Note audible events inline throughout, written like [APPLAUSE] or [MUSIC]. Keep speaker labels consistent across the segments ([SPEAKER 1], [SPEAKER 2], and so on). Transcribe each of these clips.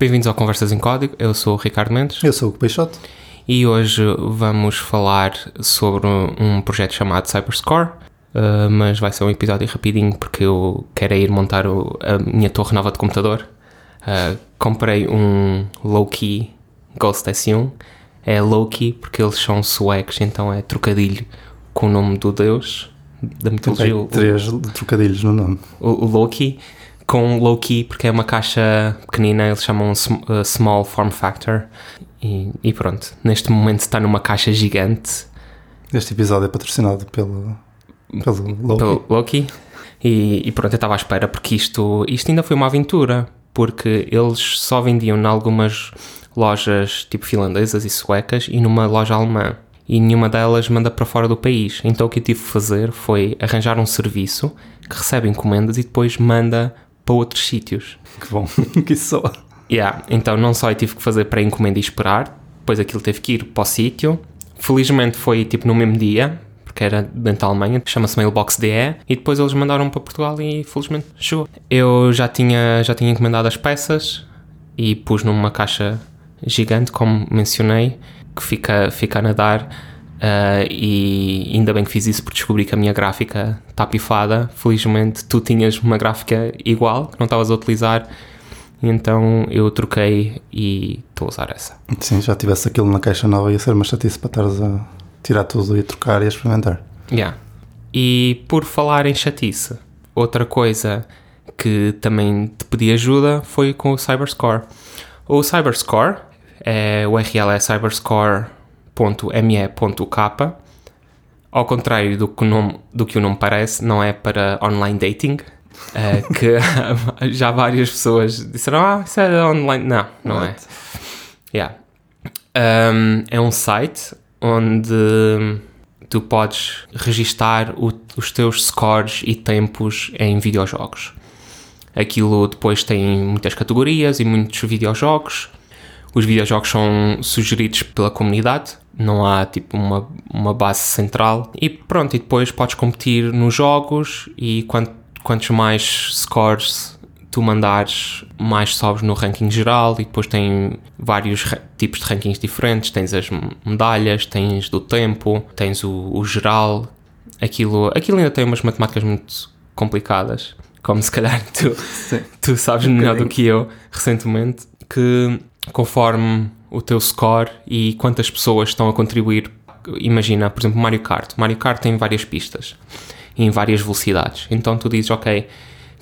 [SPEAKER 1] Bem-vindos ao Conversas em Código. Eu sou o Ricardo Mendes
[SPEAKER 2] Eu sou o Peixoto.
[SPEAKER 1] e hoje vamos falar sobre um projeto chamado Cyberscore. uh, mas vai ser um episódio rapidinho porque eu quero ir montar o- a minha torre nova de computador. Uh, comprei um low-key Ghost S1. É low-key porque eles são suecos, então é trocadilho com o nome do deus da mitologia.
[SPEAKER 2] Tem três trocadilhos no nome.
[SPEAKER 1] o, o Loki com Loki porque é uma caixa pequenina, eles chamam uh, Small Form Factor e, e pronto, neste momento está numa caixa gigante
[SPEAKER 2] Este episódio é patrocinado pelo, pelo Loki.
[SPEAKER 1] pelo Loki e, e pronto, eu estava à espera porque isto, isto ainda foi uma aventura porque eles só vendiam em algumas lojas tipo finlandesas e suecas e numa loja alemã e nenhuma delas manda para fora do país. Então o que eu tive de fazer foi arranjar um serviço que recebe encomendas e depois manda para outros sítios.
[SPEAKER 2] Que bom [LAUGHS] que soa.
[SPEAKER 1] Yeah, então não só eu tive que fazer para encomenda e esperar, depois aquilo teve que ir para o sítio. Felizmente foi tipo no mesmo dia, porque era dentro da Alemanha, chama-se Mailbox DE, e depois eles mandaram para Portugal e felizmente chegou. Eu já tinha, já tinha encomendado as peças e pus numa caixa gigante, como mencionei, que fica, fica a nadar. Ah, e ainda bem que fiz isso porque descobri que a minha gráfica está pifada. Felizmente tu tinhas uma gráfica igual, que não estavas a utilizar, então eu troquei e estou a usar essa.
[SPEAKER 2] Sim, já tivesse aquilo na caixa nova ia ser uma chatice para estares a tirar tudo e a trocar e a experimentar.
[SPEAKER 1] Yeah. E por falar em chatice, outra coisa que também te pedi ajuda foi com o Cyberscore. O Cyberscore, é, o URL é cyberscore.me.k. Ao contrário do que, o nome, do que o nome parece, não é para online dating. é, [LAUGHS] que já várias pessoas disseram: Ah, isso é online. Não, não é. Yeah. Um, é um site onde tu podes registar o- os teus scores e tempos em videojogos. Aquilo depois tem muitas categorias e muitos videojogos. Os videojogos são sugeridos pela comunidade, não há tipo uma, uma base central. E pronto, e depois podes competir nos jogos e quant, quantos mais scores tu mandares, mais sobes no ranking geral. E depois tem vários tipos de rankings diferentes: tens as medalhas, tens do tempo, tens o, o geral. Aquilo, aquilo ainda tem umas matemáticas muito complicadas, como se calhar tu, tu sabes melhor do que eu recentemente, que conforme o teu score e quantas pessoas estão a contribuir, imagina, por exemplo, Mario Kart. Mario Kart tem várias pistas em várias velocidades. Então tu dizes, ok,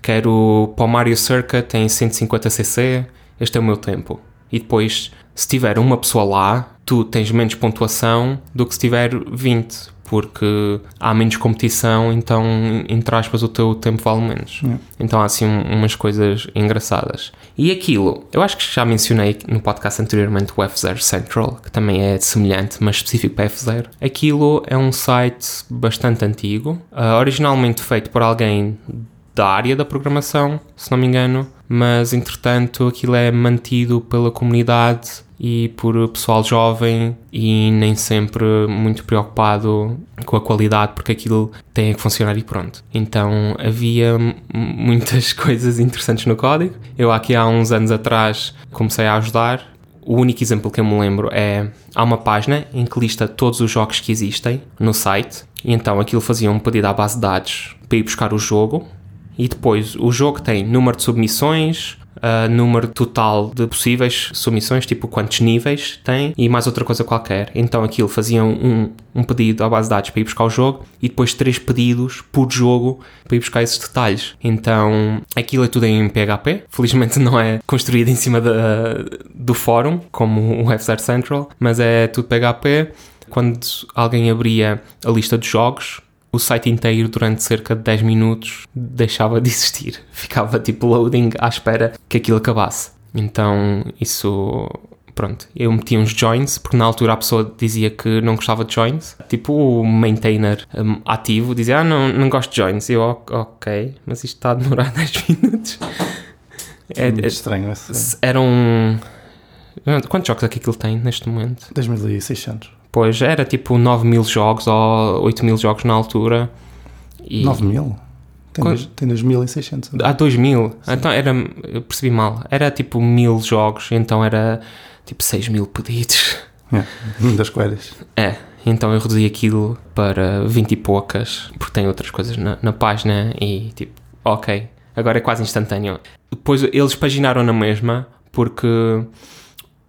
[SPEAKER 1] quero para o Mario Circuit em 150cc, este é o meu tempo. E depois, se tiver uma pessoa lá, tu tens menos pontuação do que se tiver 20, porque há menos competição, então, entre aspas, o teu tempo vale menos. Então há assim um- umas coisas engraçadas. E aquilo, eu acho que já mencionei no podcast anteriormente o F0 Central, que também é semelhante, mas específico para F0. Aquilo é um site bastante antigo, ah, originalmente feito por alguém da área da programação, se não me engano, mas entretanto aquilo é mantido pela comunidade e por pessoal jovem e nem sempre muito preocupado com a qualidade porque aquilo tem que funcionar e pronto. Então havia muitas [LAUGHS] coisas interessantes no código. Eu aqui há uns anos atrás comecei a ajudar o único exemplo que eu me lembro é há uma página em que lista todos os jogos que existem no site e então aquilo fazia um pedido à base de dados para ir buscar o jogo e depois o jogo tem número de submissões, ah, número total de possíveis submissões, tipo quantos níveis tem e mais outra coisa qualquer. Então aquilo fazia um, um pedido à base de dados para ir buscar o jogo e depois três pedidos por jogo para ir buscar esses detalhes. Então aquilo é tudo em PHP. Felizmente [LAUGHS] não é construído em cima da- do fórum, como o F0 Central, mas é tudo PHP. Quando alguém abria a lista de jogos, o site inteiro durante cerca de 10 minutos deixava de existir. [LAUGHS] Ficava tipo loading à espera que aquilo acabasse. Então isso. Pronto, eu meti uns joins, porque na altura a pessoa dizia que não gostava de joins. Tipo o maintainer um, ativo dizia: Ah, não, não gosto de joins. Eu, "Ok, mas isto está a demorar [LAUGHS] 10 minutos. É,
[SPEAKER 2] Muito
[SPEAKER 1] é,
[SPEAKER 2] estranho esse.
[SPEAKER 1] eram. Quantos jogos é que aquilo tem neste momento?
[SPEAKER 2] 2600.
[SPEAKER 1] Pois era tipo 9 mil jogos ou 8 mil jogos na altura. E
[SPEAKER 2] 9 mil? Tem,
[SPEAKER 1] Quando-
[SPEAKER 2] dois, tem 2600.
[SPEAKER 1] Há 2000. Então era. Eu percebi mal. Era tipo mil jogos, então era tipo 6 mil pedidos.
[SPEAKER 2] É, das queries.
[SPEAKER 1] É, então eu reduzi aquilo para 20 e poucas, porque tem outras coisas na, na página e tipo, ok, agora é quase instantâneo. Depois eles paginaram na mesma porque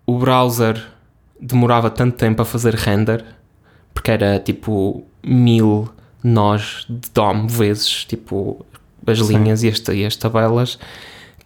[SPEAKER 1] o browser demorava tanto tempo a fazer render, porque era tipo mil nós de DOM vezes, tipo, as
[SPEAKER 2] Sim.
[SPEAKER 1] linhas e as, e as tabelas,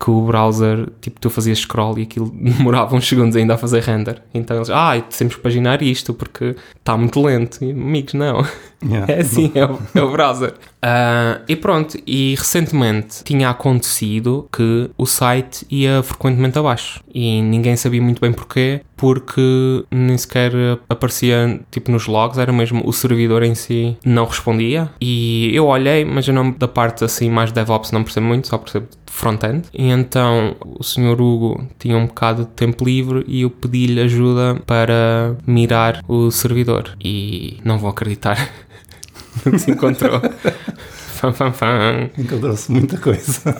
[SPEAKER 1] que o browser, tipo, tu fazias scroll e aquilo [LAUGHS] demorava uns segundos ainda a fazer render. Então eles, ah, temos que paginar isto porque está muito lento. E, amigos, não.
[SPEAKER 2] Yeah. [LAUGHS]
[SPEAKER 1] É assim, é o, é o browser. Ah, e pronto, e recentemente tinha acontecido que o site ia frequentemente abaixo e ninguém sabia muito bem porquê, porque nem sequer aparecia tipo nos logs, era mesmo o servidor em si não respondia. E eu olhei, mas eu não, da parte assim mais DevOps não percebo muito, só percebo de front-end. E então o senhor Hugo tinha um bocado de tempo livre e eu pedi-lhe ajuda para mirar o servidor. E não vão acreditar [LAUGHS] no que se encontrou. [LAUGHS]
[SPEAKER 2] Encontrou-se muita coisa.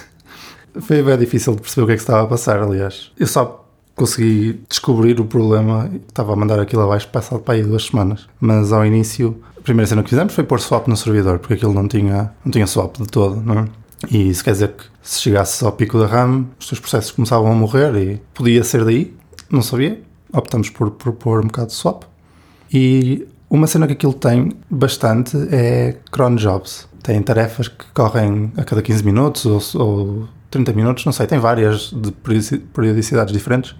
[SPEAKER 2] [LAUGHS] Foi bem difícil de perceber o que é que estava a passar, aliás. Eu só consegui descobrir o problema estava a mandar aquilo abaixo passado para aí duas semanas. Mas ao início, a primeira cena que fizemos foi pôr swap no servidor, porque aquilo não tinha, não tinha swap de todo, não é? E isso quer dizer que se chegasse ao pico da RAM, os teus processos começavam a morrer e podia ser daí, não sabia. Optamos por, por pôr um bocado de swap. E uma cena que aquilo tem bastante é cron jobs. Tem tarefas que correm a cada 15 minutos ou, ou 30 minutos, não sei, tem várias de periodici- periodicidades diferentes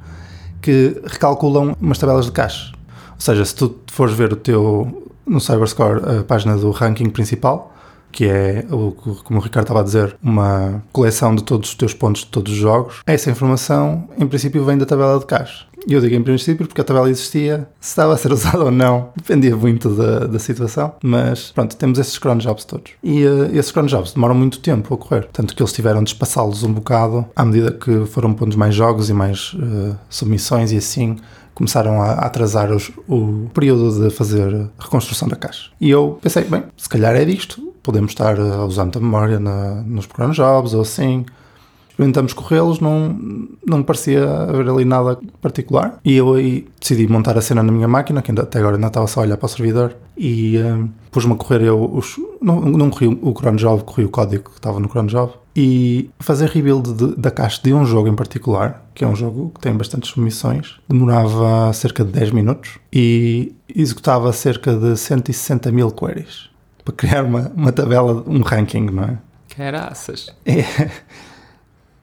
[SPEAKER 2] que recalculam umas tabelas de cache. Ou seja, se tu fores ver o teu no CyberScore a página do ranking principal, que é, o, como o Ricardo estava a dizer, uma coleção de todos os teus pontos de todos os jogos, essa informação, em princípio, vem da tabela de cache. Eu digo em princípio porque a tabela existia, se estava a ser usada [LAUGHS] ou não, dependia muito da, da situação, mas pronto, temos esses cron jobs todos. E uh, esses cron jobs demoram muito tempo a ocorrer, tanto que eles tiveram de espaçá-los um bocado à medida que foram pondo mais jogos e mais uh, submissões e assim começaram a atrasar os, o período de fazer a reconstrução da caixa. E eu pensei, bem, se calhar é disto, podemos estar a usar muita memória na, nos cron jobs ou assim. Experimentamos corrê-los, não, não me parecia haver ali nada particular. E eu aí decidi montar a cena na minha máquina, que ainda, até agora ainda estava só a olhar para o servidor, e um, pus-me a correr eu, os, não, não corri o cron job, corri o código que estava no cron job, e fazer rebuild de, da caixa de um jogo em particular, que é um jogo que tem bastantes submissões, demorava cerca de 10 minutos e executava cerca de 160 mil queries para criar uma, uma tabela, um ranking, não é?
[SPEAKER 1] Caraças.
[SPEAKER 2] É.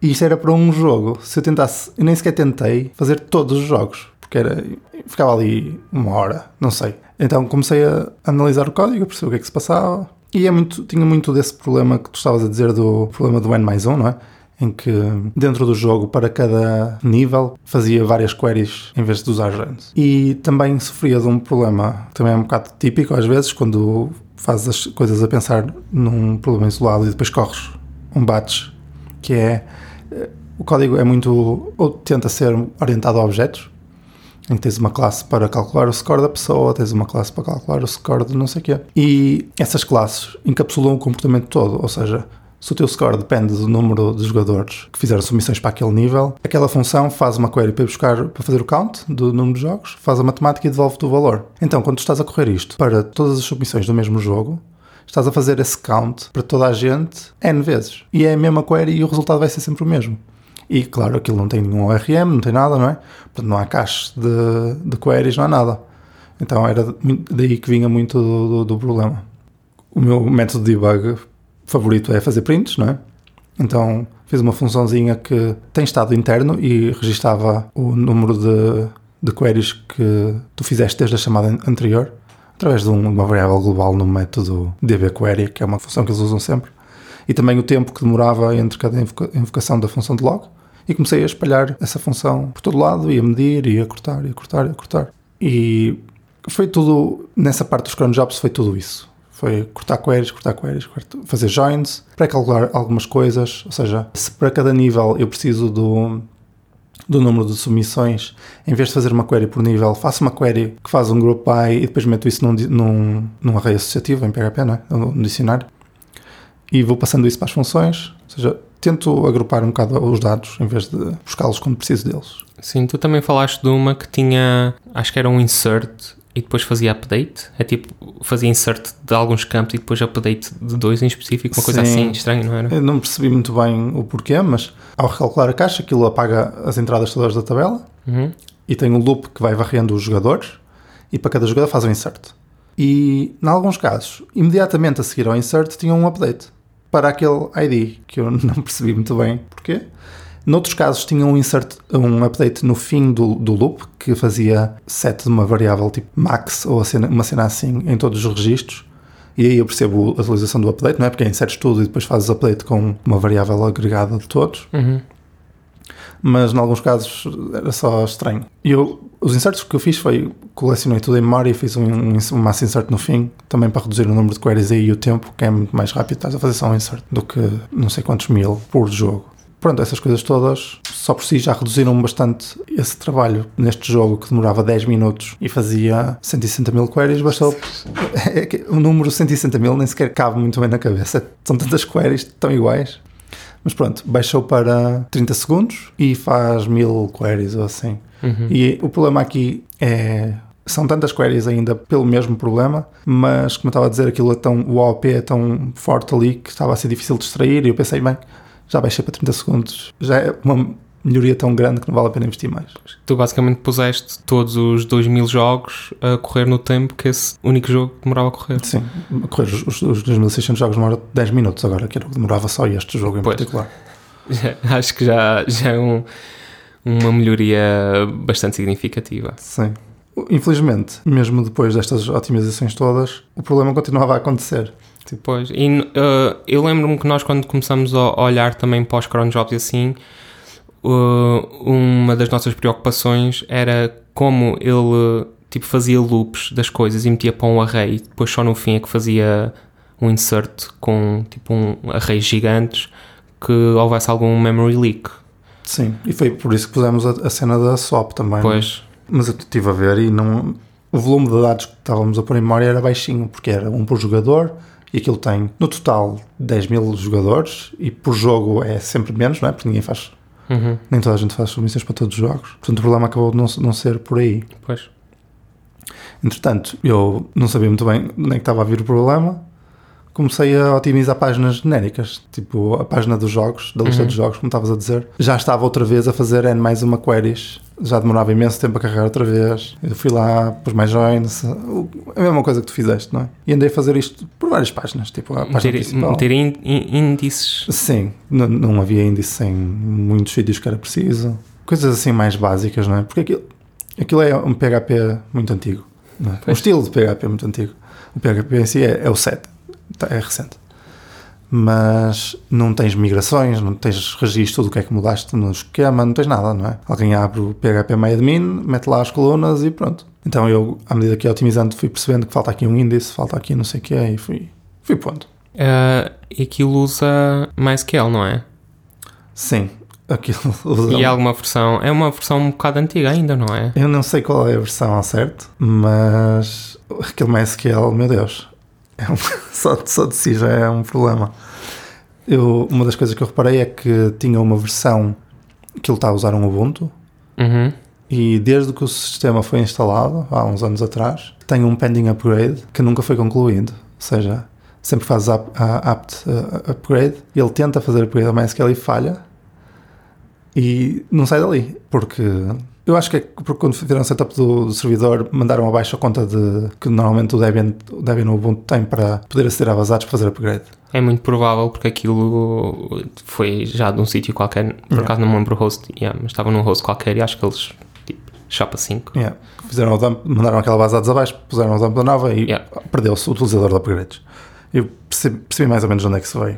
[SPEAKER 2] E isto era para um jogo. Se eu tentasse, eu nem sequer tentei fazer todos os jogos, porque era, ficava ali uma hora, não sei. Então comecei a analisar o código, a perceber o que é que se passava. E é muito, tinha muito desse problema que tu estavas a dizer do problema do N mais 1, não é? Em que dentro do jogo, para cada nível, fazia várias queries em vez de usar runs. E também sofria de um problema, também é um bocado típico às vezes, quando fazes as coisas a pensar num problema isolado e depois corres um batch, que é o código é muito ou tenta ser orientado a objetos em que tens uma classe para calcular o score da pessoa, tens uma classe para calcular o score de não sei o quê. E essas classes encapsulam o comportamento todo, ou seja, se o teu score depende do número de jogadores que fizeram submissões para aquele nível, aquela função faz uma query para buscar, para fazer o count do número de jogos, faz a matemática e devolve-te o valor. Então, quando estás a correr isto para todas as submissões do mesmo jogo, estás a fazer esse count para toda a gente N vezes. E é a mesma query e o resultado vai ser sempre o mesmo. E claro, aquilo não tem nenhum ORM, não tem nada, não é? Portanto, não há cache de, de queries, não há nada. Então era daí que vinha muito do, do, do problema. O meu método de debug favorito é fazer prints, não é? Então fiz uma funçãozinha que tem estado interno e registava o número de, de queries que tu fizeste desde a chamada anterior através de uma variável global no método dbQuery, que é uma função que eles usam sempre, e também o tempo que demorava entre cada invoca invocação da função de log, e comecei a espalhar essa função por todo lado, e a medir, e a cortar, e a cortar, e a cortar. E foi tudo, nessa parte dos cron jobs, foi tudo isso. Foi cortar queries, cortar queries, fazer joins, pré-calcular algumas coisas, ou seja, se para cada nível eu preciso do, do número de submissões, em vez de fazer uma query por nível, faço uma query que faz um group by e depois meto isso num, num, num array associativo em PHP, não é? num dicionário. e vou passando isso para as funções, ou seja, tento agrupar um bocado os dados em vez de buscá-los quando preciso deles.
[SPEAKER 1] Sim, tu também falaste de uma que tinha, acho que era um insert e depois fazia update. É tipo, fazia insert de alguns campos e depois update de dois em específico, uma coisa
[SPEAKER 2] Sim.
[SPEAKER 1] assim estranha, não era?
[SPEAKER 2] Eu não percebi muito bem o porquê, mas ao recalcular a caixa, aquilo apaga as entradas todas da tabela
[SPEAKER 1] Uhum.
[SPEAKER 2] e tem um loop que vai varrendo os jogadores e para cada jogador faz um insert. E, em alguns casos, imediatamente a seguir ao insert tinha um update para aquele ID, que eu [LAUGHS] não percebi muito bem porquê. Noutros casos tinha um insert, um update no fim do, do loop que fazia set de uma variável tipo max ou uma cena assim em todos os registros. E aí eu percebo a atualização do update, não é? Porque inseres tudo e depois fazes update com uma variável agregada de todos
[SPEAKER 1] Uhum.
[SPEAKER 2] mas em alguns casos era só estranho. E eu, os inserts que eu fiz foi colecionei tudo em memória e fiz um, um, um mass insert no fim, também para reduzir o número de queries aí e o tempo, que é muito mais rápido, estás a fazer só um insert do que não sei quantos mil por jogo. Pronto, essas coisas todas só por si já reduziram bastante esse trabalho neste jogo que demorava 10 minutos e fazia 160 mil queries. Bastou. [LAUGHS] É o número 160 mil nem sequer cabe muito bem na cabeça. São tantas queries tão iguais. Mas pronto, baixou para 30 segundos e faz mil queries ou assim.
[SPEAKER 1] Uhum.
[SPEAKER 2] E o problema aqui é. São tantas queries ainda pelo mesmo problema, mas como eu estava a dizer, aquilo é tão, o OP é tão forte ali que estava a ser difícil de extrair. E eu pensei, bem, já baixei para 30 segundos, já é uma melhoria tão grande que não vale a pena investir mais.
[SPEAKER 1] Tu basicamente puseste todos os 2000 jogos a correr no tempo que esse único jogo demorava a correr.
[SPEAKER 2] Sim, a correr os, os, os 2600 jogos demora 10 minutos agora, que era o que demorava só este jogo em
[SPEAKER 1] Pois.
[SPEAKER 2] particular. [LAUGHS]
[SPEAKER 1] Acho que já, já é um- uma melhoria bastante significativa.
[SPEAKER 2] Sim. Infelizmente, mesmo depois destas otimizações todas, o problema continuava a acontecer.
[SPEAKER 1] Pois, e uh, eu lembro-me que nós quando começamos a olhar também para os cron jobs e assim, uh, uma das nossas preocupações era como ele tipo fazia loops das coisas e metia para um array e depois só no fim é que fazia um insert com tipo um array gigantes que houvesse algum memory leak.
[SPEAKER 2] sim, e foi por isso que pusemos a, a cena da SOP também. não?
[SPEAKER 1] Pois,
[SPEAKER 2] Mas eu estive a ver e não, o volume de dados que estávamos a pôr em memória era baixinho, porque era um por jogador e aquilo tem no total 10 mil jogadores e por jogo é sempre menos, não é? Porque ninguém faz,
[SPEAKER 1] uhum,
[SPEAKER 2] nem toda a gente faz submissões para todos os jogos. Portanto, o problema acabou de não, não ser por aí.
[SPEAKER 1] pois.
[SPEAKER 2] Entretanto, eu não sabia muito bem onde é que estava a vir o problema. Comecei a otimizar páginas genéricas, tipo a página dos jogos, da lista
[SPEAKER 1] Uhum.
[SPEAKER 2] dos jogos, como estavas a dizer. Já estava outra vez a fazer N mais uma queries, já demorava imenso tempo a carregar outra vez. Eu fui lá, pus mais joins, a mesma coisa que tu fizeste, não é? E andei a fazer isto por várias páginas, tipo a página
[SPEAKER 1] Meter,
[SPEAKER 2] principal.
[SPEAKER 1] meter ín- ín- índices.
[SPEAKER 2] Sim, não, não havia índice em muitos sítios que era preciso. Coisas assim mais básicas, não é? Porque aquilo, aquilo é um PHP muito antigo. É?
[SPEAKER 1] Pois.
[SPEAKER 2] estilo de PHP é muito antigo. O PHP em si é, é o 7, tá- é recente. Mas não tens migrações, não tens registro do que é que mudaste no esquema, não tens nada, não é? Alguém abre o PHP MyAdmin, mete lá as colunas e pronto. Então eu, à medida que ia otimizando, fui percebendo que falta aqui um índice, falta aqui não sei o que e fui, fui pondo.
[SPEAKER 1] Uh, e aquilo usa MySQL, não é?
[SPEAKER 2] Sim, aquilo [LAUGHS] usa
[SPEAKER 1] E alguma versão. É uma versão um bocado antiga ainda, não é?
[SPEAKER 2] Eu não sei qual é a versão ao certo, mas aquele MySQL, meu Deus, é um- [LAUGHS] só, só de si já é um problema. Eu, uma das coisas que eu reparei é que tinha uma versão que ele está a usar um Ubuntu
[SPEAKER 1] Uhum.
[SPEAKER 2] e desde que o sistema foi instalado, há uns anos atrás, tem um pending upgrade que nunca foi concluído. Ou seja, sempre faz up, a- apt uh, upgrade, ele tenta fazer upgrade ao MySQL e falha e não sai dali, porque eu acho que é porque quando fizeram o setup do, do servidor mandaram abaixo a conta de que normalmente o Debian, o Debian no Ubuntu tem para poder aceder a basados para fazer upgrade.
[SPEAKER 1] É muito provável porque aquilo foi já de um sítio qualquer. Por
[SPEAKER 2] Yeah.
[SPEAKER 1] acaso não me lembro o host, yeah, mas estava num host qualquer e acho que eles, tipo, chapa 5.
[SPEAKER 2] Yeah. Fizeram o dump, mandaram aquela base de dados abaixo, puseram o dump da nova e
[SPEAKER 1] Yeah.
[SPEAKER 2] perdeu-se o utilizador de upgrades. Eu percebi, percebi mais ou menos de onde é que isso veio.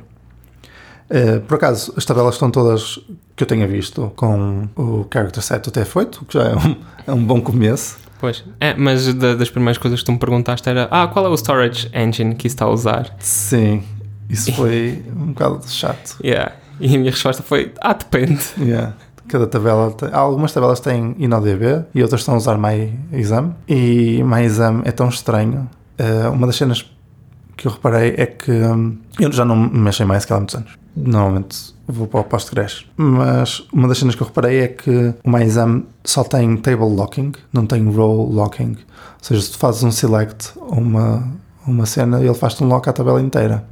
[SPEAKER 2] Eh, por acaso, as tabelas estão todas que eu tenha visto com o character set do TF8, o que já é um, é um bom começo.
[SPEAKER 1] Pois. É, mas da- das primeiras coisas que tu me perguntaste era: Ah, qual é o storage engine que isso está a usar?
[SPEAKER 2] Sim, isso foi um bocado chato.
[SPEAKER 1] Yeah. E a minha resposta foi: Ah, depende.
[SPEAKER 2] Yeah. Cada tabela tem, algumas tabelas têm InnoDB e outras estão a usar MyExam. E MyExam é tão estranho. Eh, uma das cenas que eu reparei é que hum, eu já não mexo em MySQL há muitos anos. Normalmente vou para o Postgres. Mas uma das cenas que eu reparei é que o MyExam só tem table locking, não tem row locking. Ou seja, se tu fazes um select ou uma, uma cena, ele faz-te um lock à tabela inteira.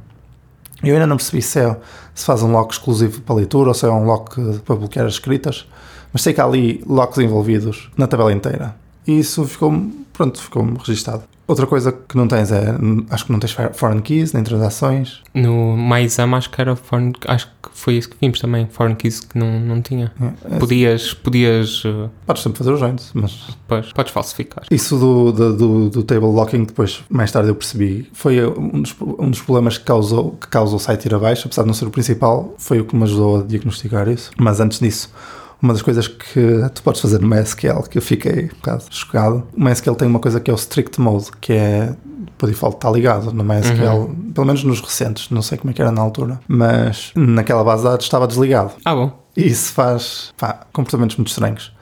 [SPEAKER 2] Eu ainda não percebi se, é, se faz um lock exclusivo para leitura ou se é um lock para bloquear as escritas, mas sei que há ali locks envolvidos na tabela inteira. E isso ficou, pronto, ficou registado. Outra coisa que não tens é, acho que não tens foreign keys nem transações.
[SPEAKER 1] No MyExam acho que era foreign, acho que foi isso que vimos também, foreign keys que não, não tinha.
[SPEAKER 2] É,
[SPEAKER 1] Podias, podias, uh,
[SPEAKER 2] Podes sempre fazer os joins, mas
[SPEAKER 1] pois, podes falsificar.
[SPEAKER 2] Isso do, do, do, do table locking, depois, mais tarde eu percebi, foi um dos, um dos problemas que causou, que causou o site ir abaixo, apesar de não ser o principal, foi o que me ajudou a diagnosticar isso. Mas antes disso, uma das coisas que tu podes fazer no MySQL, que eu fiquei um bocado chocado, o MySQL tem uma coisa que é o strict mode, que é, por default, está ligado no MySQL, pelo menos nos recentes, não sei como é que era na altura, mas naquela base de dados estava desligado.
[SPEAKER 1] Ah, bom.
[SPEAKER 2] E isso faz pá, comportamentos muito estranhos.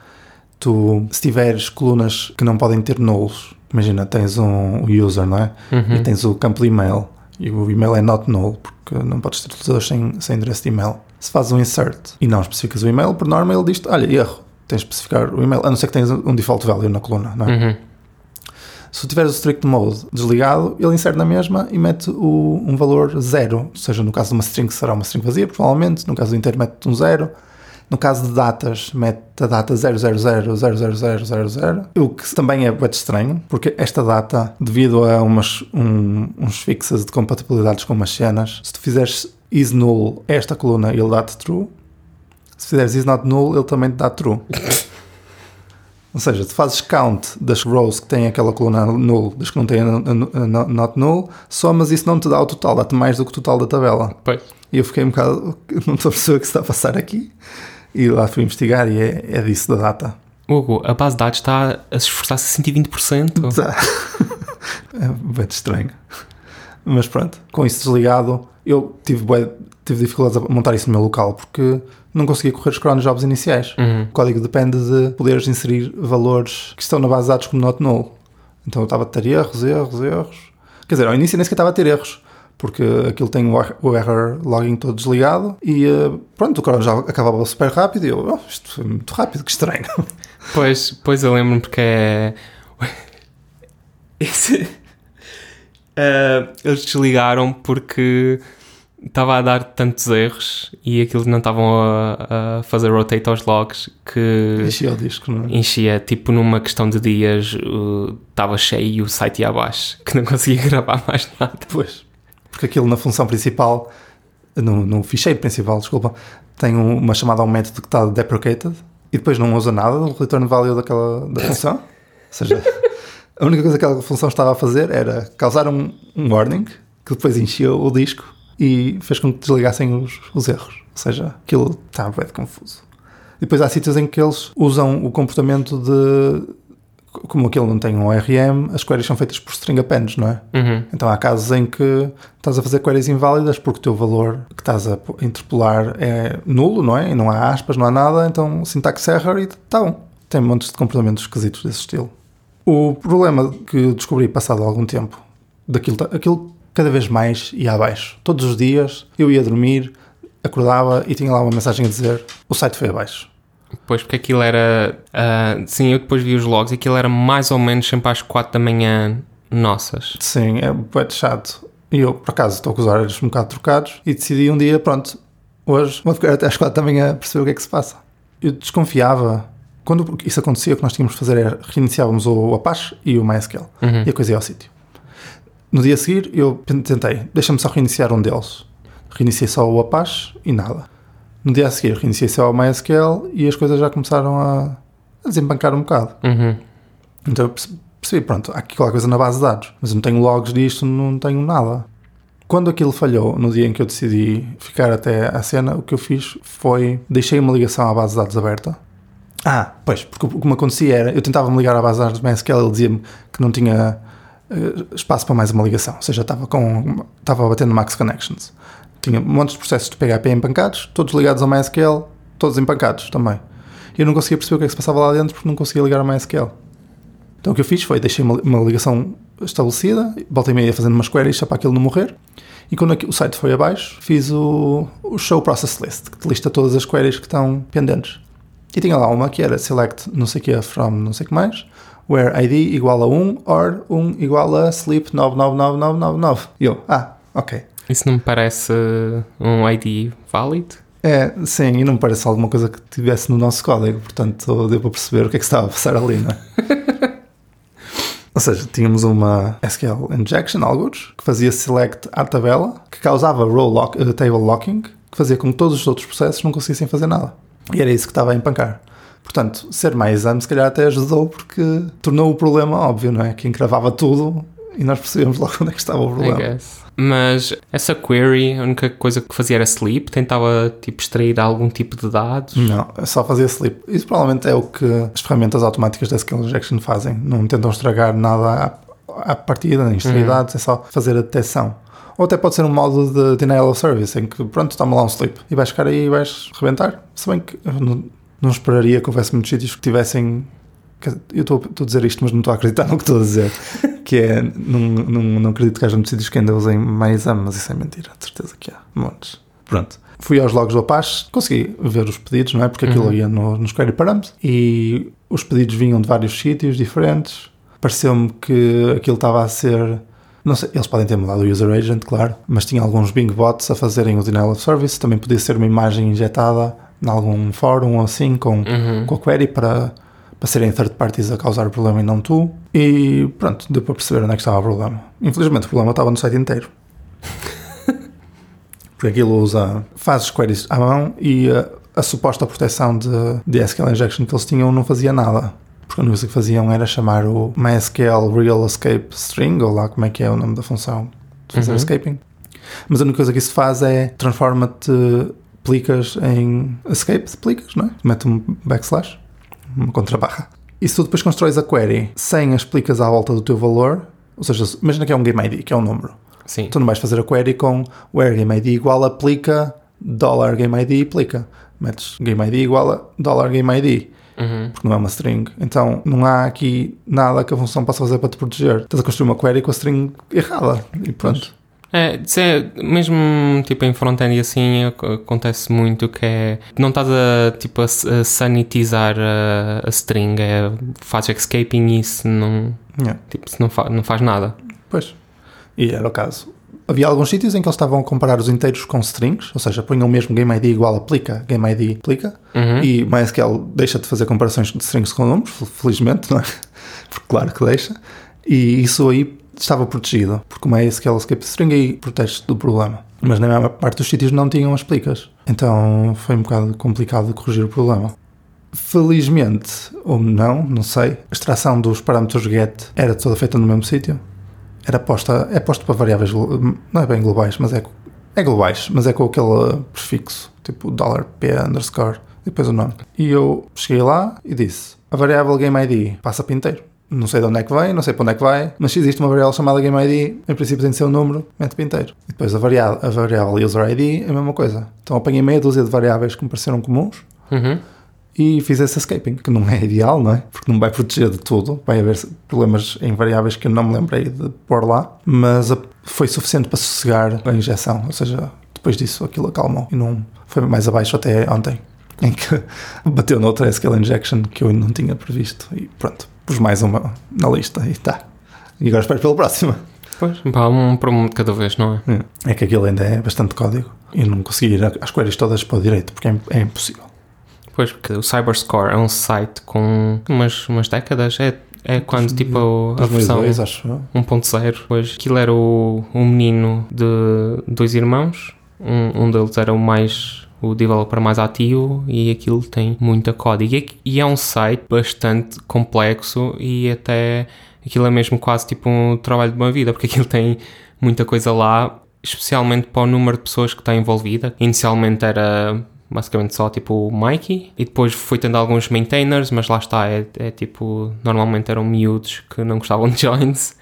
[SPEAKER 2] Tu, se tiveres colunas que não podem ter nulls, imagina, tens um user, não é? E tens o campo de e-mail, e o e-mail é not null, porque não podes ter utilizadores sem, sem endereço de e-mail. Se fazes um insert e não especificas o e-mail, por norma ele diz olha, erro, tens de especificar o e-mail, a não ser que tenhas um default value na coluna, não é?
[SPEAKER 1] Uhum.
[SPEAKER 2] Se tiveres o strict mode desligado, ele insere na mesma e mete o, um valor zero. Ou seja, no caso de uma string será uma string vazia, provavelmente. No caso do inteiro mete um zero. No caso de datas, mete a data 0000000. O que também é muito estranho, porque esta data, devido a umas, um, uns fixes de compatibilidades com umas cenas, se tu fizeres is null esta coluna, ele dá-te true. Se fizeres is not null, ele também te dá true. [LAUGHS] Ou seja, tu fazes count das rows que têm aquela coluna null, das que não têm a, a- a not null, somas isso não te dá o total, dá-te mais do que o total da tabela.
[SPEAKER 1] Pois.
[SPEAKER 2] E eu fiquei um bocado, [LAUGHS] não estou a perceber o que se está a passar aqui. E lá fui investigar e é, é disso da data.
[SPEAKER 1] Hugo, a base de dados está a se esforçar-se a 120%.
[SPEAKER 2] Tá. [LAUGHS] é bem estranho. Mas pronto, com isso desligado, eu tive, bué- tive dificuldades a montar isso no meu local porque não conseguia correr os cron jobs iniciais.
[SPEAKER 1] Uhum.
[SPEAKER 2] O código depende de poderes inserir valores que estão na base de dados como not null. Então eu estava a ter erros, erros, erros. Quer dizer, ao início nem sequer estava a ter erros, porque aquilo tem o er- error logging todo desligado e eh, pronto, o cron já acabava super rápido e eu, oh, isto foi muito rápido, que estranho. [LAUGHS]
[SPEAKER 1] Pois, pois eu lembro-me porque é. [LAUGHS] Esse- Eh, eles desligaram porque estava a dar tantos erros e aquilo não estavam a, a fazer rotate aos logs que
[SPEAKER 2] Enchia o disco, não é?
[SPEAKER 1] enchia tipo numa questão de dias uh, estava cheio e o site ia abaixo [LAUGHS] que não conseguia [LAUGHS] gravar mais nada.
[SPEAKER 2] Pois. Porque aquilo na função principal, no, no ficheiro principal, desculpa, tem um- uma chamada a um método que está deprecated e depois não usa nada do return value daquela da função. [LAUGHS] Ou seja, a única coisa que aquela função estava a fazer era causar um, um warning que depois encheu o disco e fez com que desligassem os, os erros. Ou seja, aquilo está bem confuso. Depois há sítios em que eles usam o comportamento de. Como aquilo não tem um ORM, as queries são feitas por string appends, não é?
[SPEAKER 1] Uhum.
[SPEAKER 2] Então há casos em que estás a fazer queries inválidas porque o teu valor que estás a po- interpolar é nulo, não é? E não há aspas, não há nada, então syntax error e está bom. Tem montes de comportamentos esquisitos desse estilo. O problema que descobri passado algum tempo, daquilo, aquilo cada vez mais ia abaixo. Todos os dias eu ia dormir, acordava e tinha lá uma mensagem a dizer o site foi abaixo.
[SPEAKER 1] Pois porque aquilo era. ah, sim, eu depois vi os logs e aquilo era mais ou menos sempre às 4 da manhã nossas.
[SPEAKER 2] Sim, é bem chato. E eu, por acaso, estou com os horários um bocado trocados e decidi um dia, pronto, hoje vou ficar até às quatro da manhã a perceber o que é que se passa. Eu desconfiava. Quando isso acontecia, o que nós tínhamos de fazer era reiniciávamos o Apache e o MySQL.
[SPEAKER 1] Uhum.
[SPEAKER 2] E a coisa ia ao sítio. No dia a seguir, eu tentei, deixa-me só reiniciar um deles. Reiniciei só o Apache e nada. No dia a seguir, reiniciei só o MySQL e as coisas já começaram a, a desembancar um bocado.
[SPEAKER 1] Uhum.
[SPEAKER 2] Então eu perce- percebi, pronto, há aqui qualquer coisa na base de dados, mas eu não tenho logs disto, não tenho nada. Quando aquilo falhou, no dia em que eu decidi ficar até à cena, o que eu fiz foi deixei uma ligação à base de dados aberta. Ah, pois, porque o que me acontecia era, eu tentava me ligar à base de dados do MySQL, ele dizia-me que não tinha espaço para mais uma ligação, ou seja, estava, com, estava batendo max connections. Tinha montes de processos de PHP empancados, todos ligados ao MySQL, todos empancados também. E eu não conseguia perceber o que é que se passava lá dentro porque não conseguia ligar ao MySQL. Então o que eu fiz foi, deixei uma, uma ligação estabelecida, voltei meia fazendo umas queries só para aquilo não morrer, e quando o site foi abaixo, fiz o, o Show Process List, que te lista todas as queries que estão pendentes. E tinha lá uma que era select não sei o que from não sei o que mais, where ID igual a 1 or 1 igual a sleep 999999. E eu, ah, ok.
[SPEAKER 1] Isso não me parece um ID válido?
[SPEAKER 2] É, sim, e não me parece alguma coisa que tivesse no nosso código, portanto deu para perceber o que é que estava a passar ali, não é? [LAUGHS] Ou seja, tínhamos uma SQL injection, alguns, que fazia select à tabela, que causava row lock, eh, table locking, que fazia com que todos os outros processos não conseguissem fazer nada. E era isso que estava a empancar. Portanto, ser mais exame se calhar até ajudou porque tornou o problema óbvio, não é? Que encravava tudo e nós percebemos logo [LAUGHS] onde é que estava o problema.
[SPEAKER 1] Mas essa query, a única coisa que fazia era sleep, tentava tipo extrair algum tipo de dados.
[SPEAKER 2] Não, é só fazer sleep. Isso provavelmente é o que as ferramentas automáticas da SQL Injection fazem. Não tentam estragar nada à, à partida, nem extrair dados, é só fazer a detecção. Ou até pode ser um modo de denial of service, em que pronto, toma lá um sleep e vais ficar aí e vais rebentar. Se bem que não, esperaria que houvesse muitos sítios que tivessem. Eu estou estou a dizer isto, mas não estou a acreditar no que estou a dizer. [LAUGHS] que é, não, não, não acredito que haja muitos sítios que ainda usem MyExam, mas isso é mentira, de certeza que há. Montes. Pronto. Fui aos logs do Apache, consegui ver os pedidos, não é? Porque aquilo
[SPEAKER 1] Uhum.
[SPEAKER 2] ia no, nos query params e os pedidos vinham de vários sítios diferentes. Pareceu-me que aquilo estava a ser. Não sei, eles podem ter mudado o user agent, claro, mas tinha alguns Bing bots a fazerem o denial of service. Também podia ser uma imagem injetada em algum fórum ou assim com,
[SPEAKER 1] Uhum.
[SPEAKER 2] com a query para, para serem third parties a causar o problema e não tu. E pronto, deu para perceber onde é que estava o problema. Infelizmente o problema estava no site inteiro. [LAUGHS] Porque aquilo usa, faz as queries à mão e a, a suposta proteção de, de SQL injection que eles tinham não fazia nada. Porque a única coisa que faziam era chamar o MySQL Real Escape String, ou lá como é que é o nome da função de fazer
[SPEAKER 1] Uhum.
[SPEAKER 2] escaping. Mas a única coisa que isso faz é transforma-te plicas em escape de plicas, não é? Mete um backslash, uma contrabarra. E se tu depois constróis a query sem as plicas à volta do teu valor, ou seja, imagina que é um game ID, que é um número.
[SPEAKER 1] Sim.
[SPEAKER 2] Tu não vais fazer a query com where game ID igual a plica dollar game ID plica. Metes game ID igual a dollar game ID,
[SPEAKER 1] Uhum.
[SPEAKER 2] porque não é uma string. Então não há aqui nada que a função possa fazer para te proteger. Estás a construir uma query com a string errada e pronto.
[SPEAKER 1] É, é, mesmo tipo em front-end e assim ac- acontece muito que é não estás a tipo a, a sanitizar a, a string, é, fazes escaping e isso não,
[SPEAKER 2] Yeah.
[SPEAKER 1] tipo, não, fa, não faz nada.
[SPEAKER 2] Pois. E era o caso. Havia alguns sítios em que eles estavam a comparar os inteiros com strings, ou seja, punham o mesmo game ID igual a plica, game ID plica,
[SPEAKER 1] Uhum.
[SPEAKER 2] e MySQL deixa de fazer comparações de strings com números, fel- felizmente, não é? [LAUGHS] Porque claro que deixa. E isso aí estava protegido, porque o MySQL Escape String aí protege do problema. Mas na maior parte dos sítios não tinham as plicas. Então foi um bocado complicado corrigir o problema. Felizmente, ou não, não sei, a extração dos parâmetros get era toda feita no mesmo sítio. Era posta, é posto para variáveis, não é bem globais, mas é, é globais, mas é com aquele prefixo, tipo $p underscore, depois o nome. E eu cheguei lá e disse, a variável game ID passa para inteiro. Não sei de onde é que vem, não sei para onde é que vai, mas se existe uma variável chamada game ID, em princípio tem de ser um número, mete para inteiro. E depois a variável, a variável user ID é a mesma coisa. Então apanhei meia dúzia de variáveis que me pareceram comuns,
[SPEAKER 1] Uhum.
[SPEAKER 2] e fiz esse escaping, que não é ideal, não é? Porque não vai proteger de tudo, vai haver problemas em variáveis que eu não me lembrei de pôr lá, mas foi suficiente para sossegar a injeção, ou seja, depois disso aquilo acalmou e não foi mais abaixo até ontem, em que [LAUGHS] bateu noutra SQL injection que eu não tinha previsto e pronto, pus mais uma na lista e tá. E agora espero pela próxima.
[SPEAKER 1] Pois, pá, um para um de cada vez, não é?
[SPEAKER 2] É que aquilo ainda é bastante código e não consegui ir às queries todas para o direito, porque é, é impossível.
[SPEAKER 1] Pois, porque o Cyberscore é um site com umas, umas décadas, é, é quando tipo a versão
[SPEAKER 2] 2002, acho eu.
[SPEAKER 1] 1.0, pois aquilo era o, um menino de dois irmãos, um, um deles era o mais o developer mais ativo e aquilo tem muita código e, é um site bastante complexo e até aquilo é mesmo quase tipo um trabalho de uma vida porque aquilo tem muita coisa lá especialmente para o número de pessoas que está envolvida. Inicialmente era basicamente só tipo o Mikey e depois foi tendo alguns maintainers mas lá está é, é tipo normalmente eram miúdos que não gostavam de [LAUGHS] joins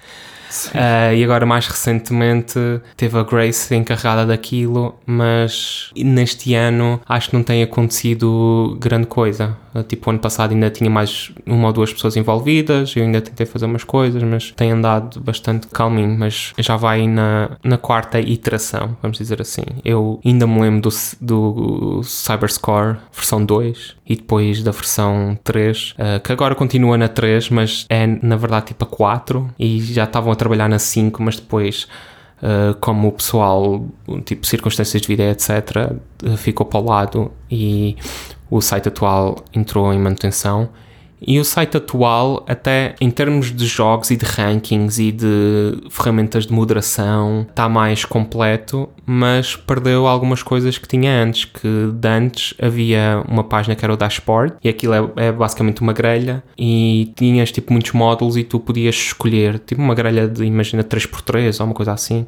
[SPEAKER 1] Uh, e agora, mais recentemente, teve a Grace encarregada daquilo, mas neste ano acho que não tem acontecido grande coisa. Uh, tipo, ano passado ainda tinha mais uma ou duas pessoas envolvidas, eu ainda tentei fazer umas coisas, mas tem andado bastante calminho. Mas já vai na, na quarta iteração, vamos dizer assim. Eu ainda me lembro do, do Cyberscore versão 2 e depois da versão 3, uh, que agora continua na 3, mas é na verdade tipo a 4 e já estavam a trabalhar na 5, mas depois. Uh, como o pessoal, tipo circunstâncias de vida, etc., uh, ficou para o lado e o site atual entrou em manutenção e o site atual, até em termos de jogos e de rankings e de ferramentas de moderação, está mais completo, mas perdeu algumas coisas que tinha antes. Que de antes havia uma página que era o dashboard, e aquilo é, é basicamente uma grelha, e tinhas tipo muitos módulos e tu podias escolher, tipo uma grelha de, imagina, 3x3 ou uma coisa assim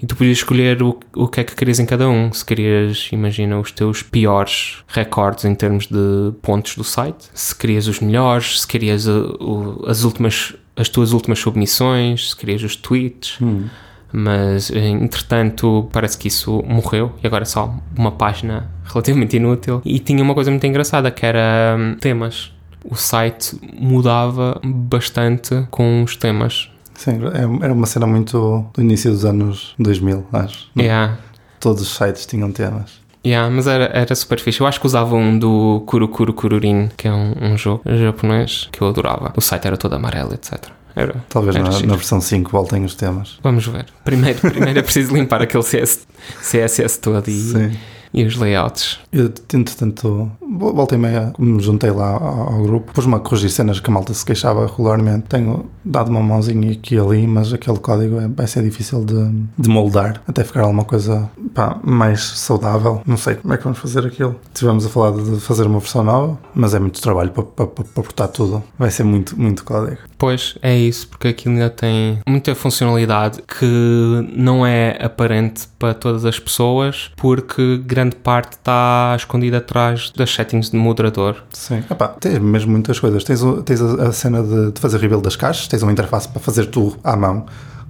[SPEAKER 1] e tu podias escolher o, o que é que querias em cada um. Se querias, imagina, os teus piores recordes em termos de pontos do site, se querias os melhores, se querias a, o, as últimas, as tuas últimas submissões, se querias os tweets.
[SPEAKER 2] Hum.
[SPEAKER 1] Mas, entretanto, parece que isso morreu e agora é só uma página [LAUGHS] relativamente inútil. E tinha uma coisa muito engraçada que era hum, temas. O site mudava bastante com os temas
[SPEAKER 2] Sim, é, era uma cena muito do início dos anos 2000, acho.
[SPEAKER 1] Yeah.
[SPEAKER 2] Todos os sites tinham temas.
[SPEAKER 1] Yeah, mas era, era super fixe. Eu acho que usava um do Kurukuru Kururin, que é um, um jogo japonês que eu adorava. O site era todo amarelo, etc. Era,
[SPEAKER 2] Talvez
[SPEAKER 1] era
[SPEAKER 2] na, na versão 5 voltem os temas.
[SPEAKER 1] Vamos ver. Primeiro, primeiro é preciso limpar aquele CS, CSS todo e,
[SPEAKER 2] Sim.
[SPEAKER 1] E os layouts.
[SPEAKER 2] Eu tento tanto. Volta e meia, me juntei lá ao, ao grupo, pus-me a corrigir cenas que a malta se queixava regularmente. Tenho dado uma mãozinha aqui e ali, mas aquele código é, vai ser difícil de, de moldar até ficar alguma coisa pá, mais saudável. Não sei como é que vamos fazer aquilo. Estivemos a falar de fazer uma versão nova, mas é muito trabalho para, para, botar tudo. Vai ser muito, muito código.
[SPEAKER 1] Pois é isso, porque aquilo ainda tem muita funcionalidade que não é aparente para todas as pessoas, porque grande parte está escondida atrás das settings de moderador.
[SPEAKER 2] Sim. Epá, mesmo muitas coisas. Tens, tens a, a cena de, de fazer rebuild das caixas, tens uma interface para fazer tu à mão,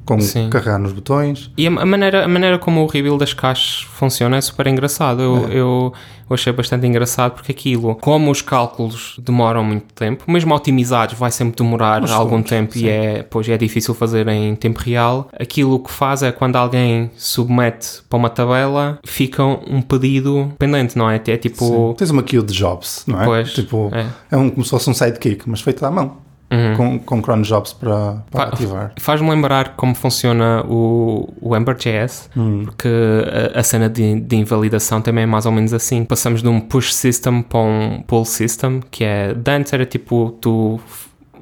[SPEAKER 2] com
[SPEAKER 1] Sim.
[SPEAKER 2] carregar nos botões.
[SPEAKER 1] E a, a maneira, a maneira como o rebuild das caixas funciona é super engraçado. Eu, eu, eu achei bastante engraçado porque aquilo, como os cálculos demoram muito tempo, mesmo otimizados, vai sempre demorar
[SPEAKER 2] Uns
[SPEAKER 1] algum tempo
[SPEAKER 2] sim.
[SPEAKER 1] e é, pois é difícil fazer em tempo real. Aquilo que faz é quando alguém submete para uma tabela, fica um pedido pendente, não é? É tipo.
[SPEAKER 2] Sim. Tens uma queue de jobs, não é?
[SPEAKER 1] Pois,
[SPEAKER 2] tipo,
[SPEAKER 1] é.
[SPEAKER 2] é, um, como se fosse um sidekick, mas feito à mão.
[SPEAKER 1] Uhum.
[SPEAKER 2] Com, com cron jobs para, para
[SPEAKER 1] Fa-
[SPEAKER 2] ativar.
[SPEAKER 1] Faz-me lembrar como funciona o, o Ember.js,
[SPEAKER 2] Hum.
[SPEAKER 1] porque a, a cena de, de invalidação também é mais ou menos assim. Passamos de um push system para um pull system, que é, de antes era tipo, tu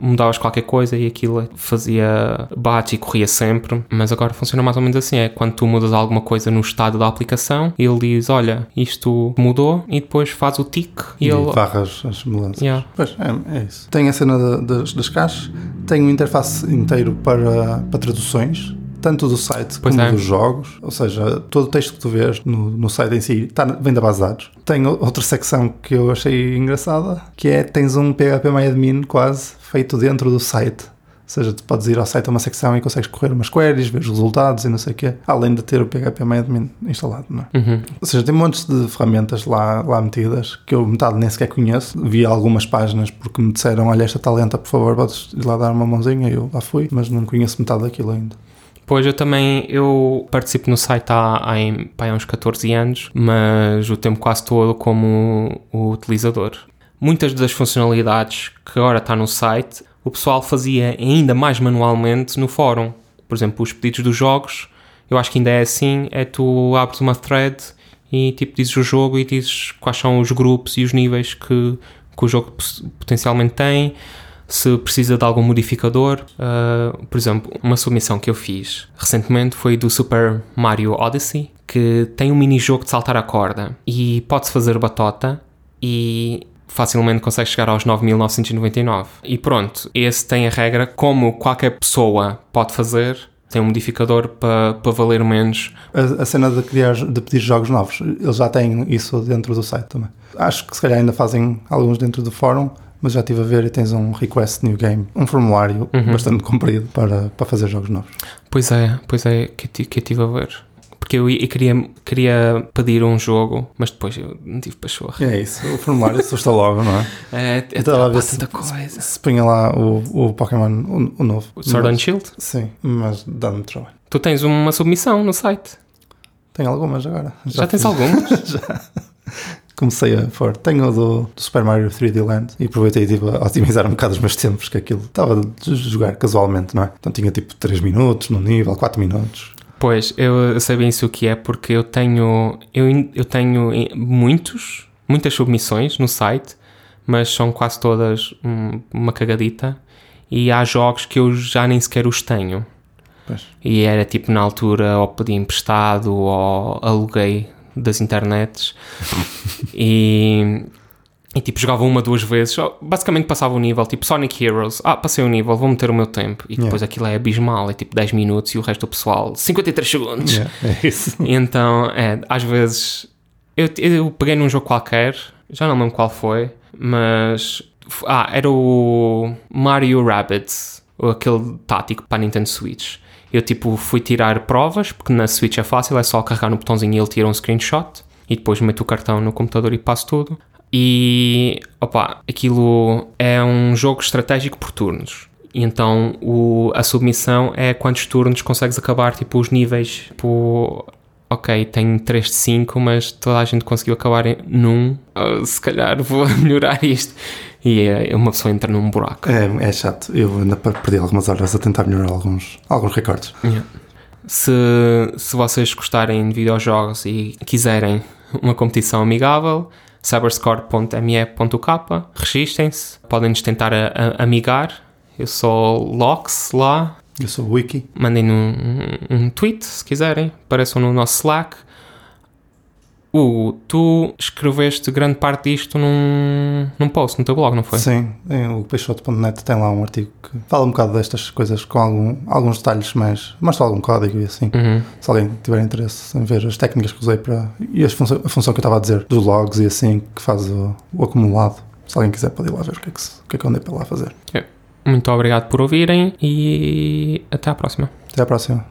[SPEAKER 1] mudavas qualquer coisa e aquilo fazia bate e corria sempre, mas agora funciona mais ou menos assim, é quando tu mudas alguma coisa no estado da aplicação, ele diz, olha, isto mudou, e depois faz o tick e,
[SPEAKER 2] E,
[SPEAKER 1] ele...
[SPEAKER 2] varras as mudanças.
[SPEAKER 1] Yeah.
[SPEAKER 2] Pois, é, é isso. Tem a cena de- das, das caixas, tem um interface inteiro para, para traduções, tanto do site
[SPEAKER 1] Pois
[SPEAKER 2] como
[SPEAKER 1] é.
[SPEAKER 2] dos jogos. Ou seja, todo o texto que tu vês no, no site em si tá, vem da base de dados. Tem outra secção que eu achei engraçada, que é tens um PHP quase feito dentro do site. Ou seja, tu podes ir ao site a uma secção e consegues correr umas queries, ver os resultados e não sei o quê, além de ter o PHP instalado, não é?
[SPEAKER 1] Uhum.
[SPEAKER 2] Ou seja, tem montes de ferramentas lá, lá metidas que eu metade nem sequer conheço. Vi algumas páginas porque me disseram: Olha, esta talenta, por favor, podes ir lá dar uma mãozinha. E eu lá fui, mas não conheço metade daquilo ainda.
[SPEAKER 1] Pois eu também, eu participo no site há, há, há uns 14 anos, mas o tempo quase todo como utilizador. Muitas das funcionalidades que agora está no site, o pessoal fazia ainda mais manualmente no fórum. Por exemplo, os pedidos dos jogos, eu acho que ainda é assim, é tu abres uma thread e tipo dizes o jogo e dizes quais são os grupos e os níveis que, que o jogo potencialmente tem, se precisa de algum modificador. Uh, por exemplo, uma submissão que eu fiz recentemente foi do Super Mario Odyssey, que tem um mini-jogo de saltar a corda e pode-se fazer batota e facilmente consegue chegar aos 9.999. E pronto, esse tem a regra, como qualquer pessoa pode fazer, tem um modificador para para valer menos.
[SPEAKER 2] A, a cena de, criar, de pedir jogos novos, eles já têm isso dentro do site também. Acho que se calhar ainda fazem alguns dentro do fórum, mas já estive a ver e tens um request new game, um formulário
[SPEAKER 1] Uhum.
[SPEAKER 2] bastante comprido para, para fazer jogos novos.
[SPEAKER 1] Pois é, pois é, que, que eu estive a ver. Porque eu, eu queria, queria pedir um jogo, mas depois eu não tive pachorra.
[SPEAKER 2] É isso, o formulário assusta logo, não é? [LAUGHS]
[SPEAKER 1] É, é,
[SPEAKER 2] a ver
[SPEAKER 1] há
[SPEAKER 2] se-
[SPEAKER 1] tanta coisa.
[SPEAKER 2] Se punha lá o, o Pokémon, o, o novo.
[SPEAKER 1] O Sword and
[SPEAKER 2] Mas-
[SPEAKER 1] Shield?
[SPEAKER 2] Sim, mas dá-me trabalho.
[SPEAKER 1] Tu tens uma submissão no site.
[SPEAKER 2] Tenho algumas agora.
[SPEAKER 1] Já, tens
[SPEAKER 2] fiz.
[SPEAKER 1] algumas? [LAUGHS]
[SPEAKER 2] Comecei a pôr. Tenho o do, do Super Mario 3D Land e aproveitei estive a otimizar um bocado os meus tempos, que aquilo estava a jogar casualmente, não é? Então tinha tipo 3 minutos no nível, 4 minutos.
[SPEAKER 1] Pois, eu, sei bem isso o que é, porque eu tenho, eu, eu tenho muitos, muitas submissões no site, mas são quase todas hum, uma cagadita. E há jogos que eu já nem sequer os tenho.
[SPEAKER 2] Pois.
[SPEAKER 1] E era tipo na altura, ou pedi emprestado, ou aluguei das internets. [LAUGHS] e, e tipo, jogava uma, duas vezes. Basicamente passava o nível, tipo Sonic Heroes. Ah, passei o nível, vou meter o meu tempo. E depois aquilo é abismal, é tipo 10 minutos e o resto do pessoal 53 segundos.
[SPEAKER 2] Yeah, é isso. [LAUGHS]
[SPEAKER 1] E então, é, às vezes eu, eu peguei num jogo qualquer, já não lembro qual foi, mas ah, era o Mario Rabbids, ou aquele tático para a Nintendo Switch. Eu tipo fui tirar provas, porque na Switch é fácil, é só carregar no botãozinho e ele tira um screenshot e depois meto o cartão no computador e passo tudo. E opa, aquilo é um jogo estratégico por turnos. Então o, a submissão é quantos turnos consegues acabar, tipo, os níveis, tipo, ok, tenho 3 de 5, mas toda a gente conseguiu acabar em, num, ah, se calhar vou [LAUGHS] melhorar isto. E é, uma pessoa entra num buraco.
[SPEAKER 2] É, é chato. Eu ainda per- perdi algumas horas a tentar melhorar alguns, alguns recordes.
[SPEAKER 1] Yeah. Se, se vocês gostarem de videojogos e quiserem uma competição amigável, cyberscore.me.k, registrem-se, podem-nos tentar a- a- amigar. Eu sou Lox lá,
[SPEAKER 2] Eu sou o Wiki.
[SPEAKER 1] mandem um, um, um tweet se quiserem, apareçam no nosso Slack. Hugo, tu escreveste grande parte disto num, num post no teu blog, não foi?
[SPEAKER 2] Sim, em o peixoto.net tem lá um artigo que fala um bocado destas coisas com algum, alguns detalhes, mas mostra algum código e assim.
[SPEAKER 1] Uhum.
[SPEAKER 2] Se alguém tiver interesse em ver as técnicas que usei para. e as função, a função que eu estava a dizer dos logs e assim, que faz o, o acumulado. Se alguém quiser, pode ir lá ver o que é que, o que, é que eu andei para lá fazer.
[SPEAKER 1] Muito obrigado por ouvirem e até à próxima.
[SPEAKER 2] Até à próxima.